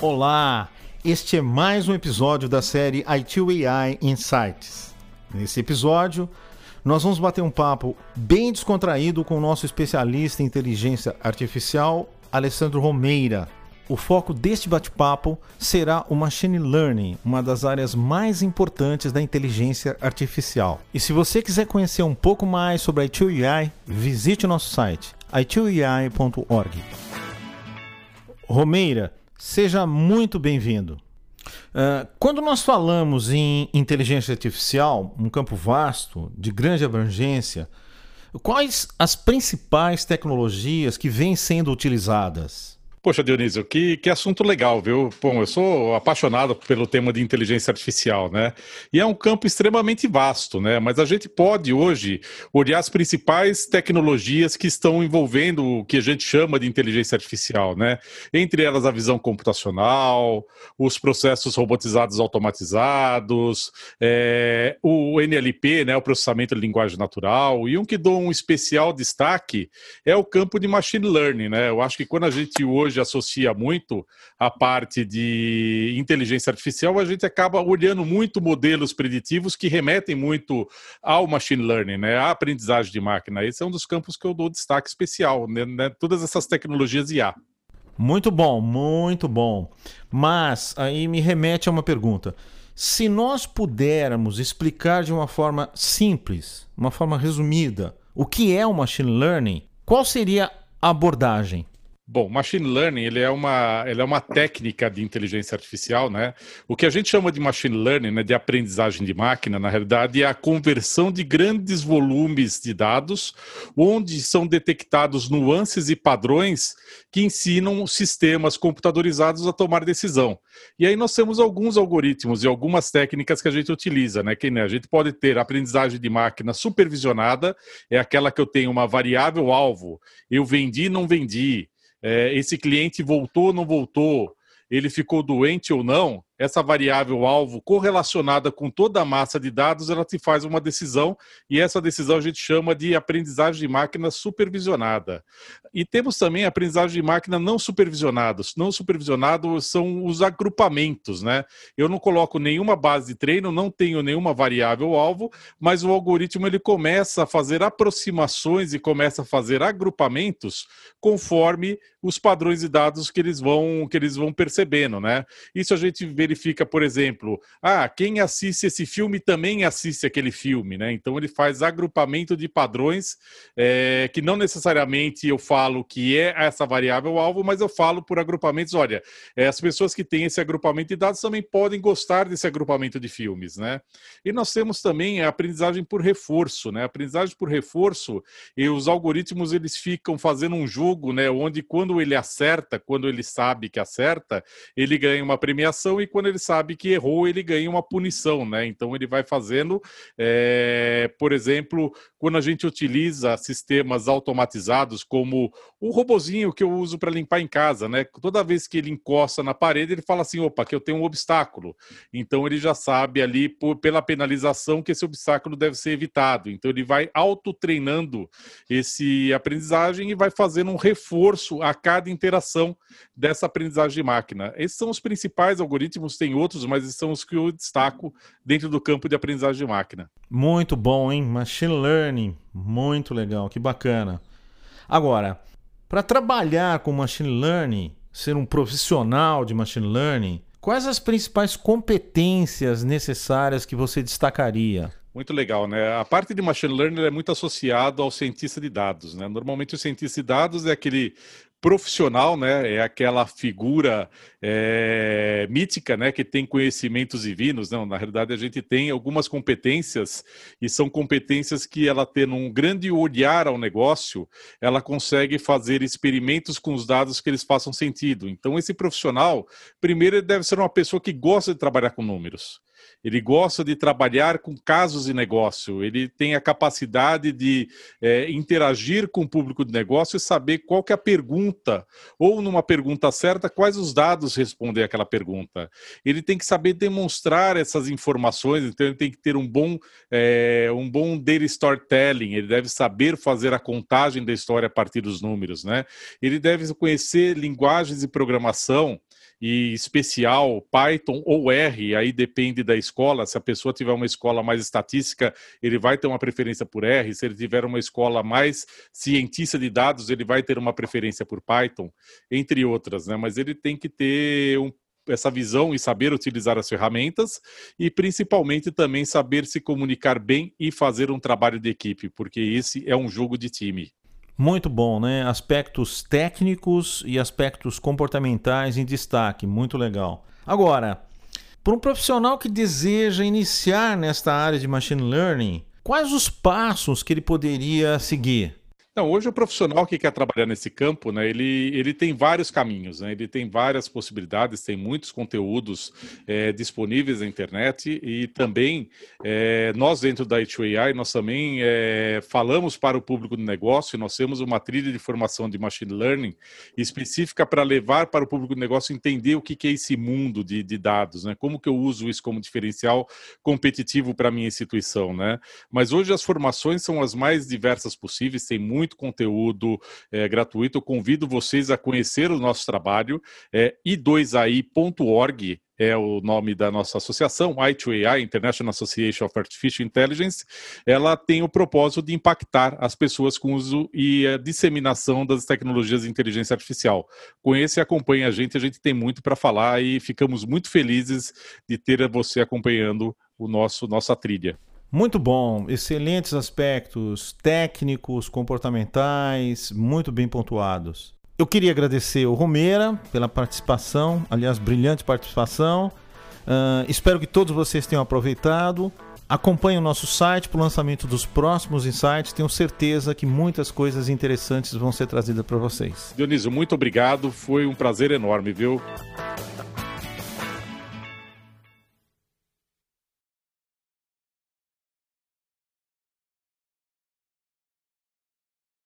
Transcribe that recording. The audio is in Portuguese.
Olá, este é mais um episódio da série IT Insights. Nesse episódio, nós vamos bater um papo bem descontraído com o nosso especialista em inteligência artificial, Alessandro Romeira. O foco deste bate-papo será o machine learning, uma das áreas mais importantes da inteligência artificial. E se você quiser conhecer um pouco mais sobre a IT visite o nosso site itui.org. Romeira, Seja muito bem-vindo. Uh, quando nós falamos em inteligência artificial, um campo vasto, de grande abrangência, quais as principais tecnologias que vêm sendo utilizadas? Poxa, Dionísio, que, que assunto legal, viu? Bom, eu sou apaixonado pelo tema de inteligência artificial, né? E é um campo extremamente vasto, né? Mas a gente pode hoje olhar as principais tecnologias que estão envolvendo o que a gente chama de inteligência artificial, né? Entre elas a visão computacional, os processos robotizados automatizados, é, o NLP, né? O processamento de linguagem natural. E um que dou um especial destaque é o campo de machine learning, né? Eu acho que quando a gente hoje hoje associa muito a parte de inteligência artificial, a gente acaba olhando muito modelos preditivos que remetem muito ao machine learning, né, à aprendizagem de máquina. Esse é um dos campos que eu dou destaque especial, né, né todas essas tecnologias IA. Muito bom, muito bom. Mas aí me remete a uma pergunta. Se nós pudermos explicar de uma forma simples, uma forma resumida, o que é o machine learning, qual seria a abordagem? Bom, machine learning ele é, uma, ele é uma técnica de inteligência artificial, né? O que a gente chama de machine learning, né, de aprendizagem de máquina, na realidade é a conversão de grandes volumes de dados, onde são detectados nuances e padrões que ensinam sistemas computadorizados a tomar decisão. E aí nós temos alguns algoritmos e algumas técnicas que a gente utiliza, né? Que né, a gente pode ter aprendizagem de máquina supervisionada, é aquela que eu tenho uma variável alvo, eu vendi, não vendi é, esse cliente voltou ou não voltou, ele ficou doente ou não, essa variável alvo correlacionada com toda a massa de dados, ela te faz uma decisão e essa decisão a gente chama de aprendizagem de máquina supervisionada. E temos também aprendizagem de máquina não supervisionados. Não supervisionados são os agrupamentos, né? Eu não coloco nenhuma base de treino, não tenho nenhuma variável alvo, mas o algoritmo ele começa a fazer aproximações e começa a fazer agrupamentos conforme os padrões de dados que eles vão que eles vão percebendo, né? Isso a gente vê verifica, por exemplo, ah, quem assiste esse filme também assiste aquele filme, né? Então ele faz agrupamento de padrões é, que não necessariamente eu falo que é essa variável alvo, mas eu falo por agrupamentos. Olha, é, as pessoas que têm esse agrupamento de dados também podem gostar desse agrupamento de filmes, né? E nós temos também a aprendizagem por reforço, né? A aprendizagem por reforço e os algoritmos eles ficam fazendo um jogo, né? Onde quando ele acerta, quando ele sabe que acerta, ele ganha uma premiação e quando ele sabe que errou, ele ganha uma punição, né? Então ele vai fazendo, é, por exemplo, quando a gente utiliza sistemas automatizados como o robozinho que eu uso para limpar em casa, né? Toda vez que ele encosta na parede, ele fala assim: opa, que eu tenho um obstáculo. Então ele já sabe ali, por, pela penalização, que esse obstáculo deve ser evitado. Então ele vai autotreinando esse aprendizagem e vai fazendo um reforço a cada interação dessa aprendizagem de máquina. Esses são os principais algoritmos, tem outros, mas são os que eu destaco dentro do campo de aprendizagem de máquina. Muito bom, hein? Machine learning, muito legal, que bacana. Agora, para trabalhar com machine learning, ser um profissional de machine learning, quais as principais competências necessárias que você destacaria? Muito legal, né? A parte de machine learning é muito associado ao cientista de dados, né? Normalmente o cientista de dados é aquele profissional, né? É aquela figura é, mítica, né? Que tem conhecimentos divinos. Não, na realidade a gente tem algumas competências e são competências que ela tendo um grande olhar ao negócio, ela consegue fazer experimentos com os dados que eles façam sentido. Então esse profissional, primeiro, deve ser uma pessoa que gosta de trabalhar com números ele gosta de trabalhar com casos de negócio, ele tem a capacidade de é, interagir com o público de negócio e saber qual que é a pergunta, ou numa pergunta certa, quais os dados responder àquela pergunta. Ele tem que saber demonstrar essas informações, então ele tem que ter um bom, é, um bom data storytelling, ele deve saber fazer a contagem da história a partir dos números, né? Ele deve conhecer linguagens de programação e especial, Python ou R, aí depende da escola. Se a pessoa tiver uma escola mais estatística, ele vai ter uma preferência por R. Se ele tiver uma escola mais cientista de dados, ele vai ter uma preferência por Python, entre outras, né? Mas ele tem que ter um essa visão e saber utilizar as ferramentas e principalmente também saber se comunicar bem e fazer um trabalho de equipe, porque esse é um jogo de time. Muito bom, né? Aspectos técnicos e aspectos comportamentais em destaque, muito legal. Agora, para um profissional que deseja iniciar nesta área de machine learning, quais os passos que ele poderia seguir? Não, hoje o profissional que quer trabalhar nesse campo, né, ele, ele tem vários caminhos, né, ele tem várias possibilidades, tem muitos conteúdos é, disponíveis na internet e também é, nós dentro da H2AI, nós também é, falamos para o público do negócio, nós temos uma trilha de formação de Machine Learning específica para levar para o público do negócio entender o que, que é esse mundo de, de dados, né, como que eu uso isso como diferencial competitivo para a minha instituição, né, mas hoje as formações são as mais diversas possíveis, tem muito muito conteúdo é, gratuito. Eu convido vocês a conhecer o nosso trabalho. É, i2ai.org é o nome da nossa associação, I2AI, International Association of Artificial Intelligence, ela tem o propósito de impactar as pessoas com o uso e a disseminação das tecnologias de inteligência artificial. Conheça e acompanhe a gente, a gente tem muito para falar e ficamos muito felizes de ter você acompanhando o nosso nossa trilha. Muito bom, excelentes aspectos técnicos, comportamentais, muito bem pontuados. Eu queria agradecer o Romeira pela participação, aliás, brilhante participação. Uh, espero que todos vocês tenham aproveitado. Acompanhe o nosso site para o lançamento dos próximos insights. Tenho certeza que muitas coisas interessantes vão ser trazidas para vocês. Dionísio, muito obrigado. Foi um prazer enorme, viu?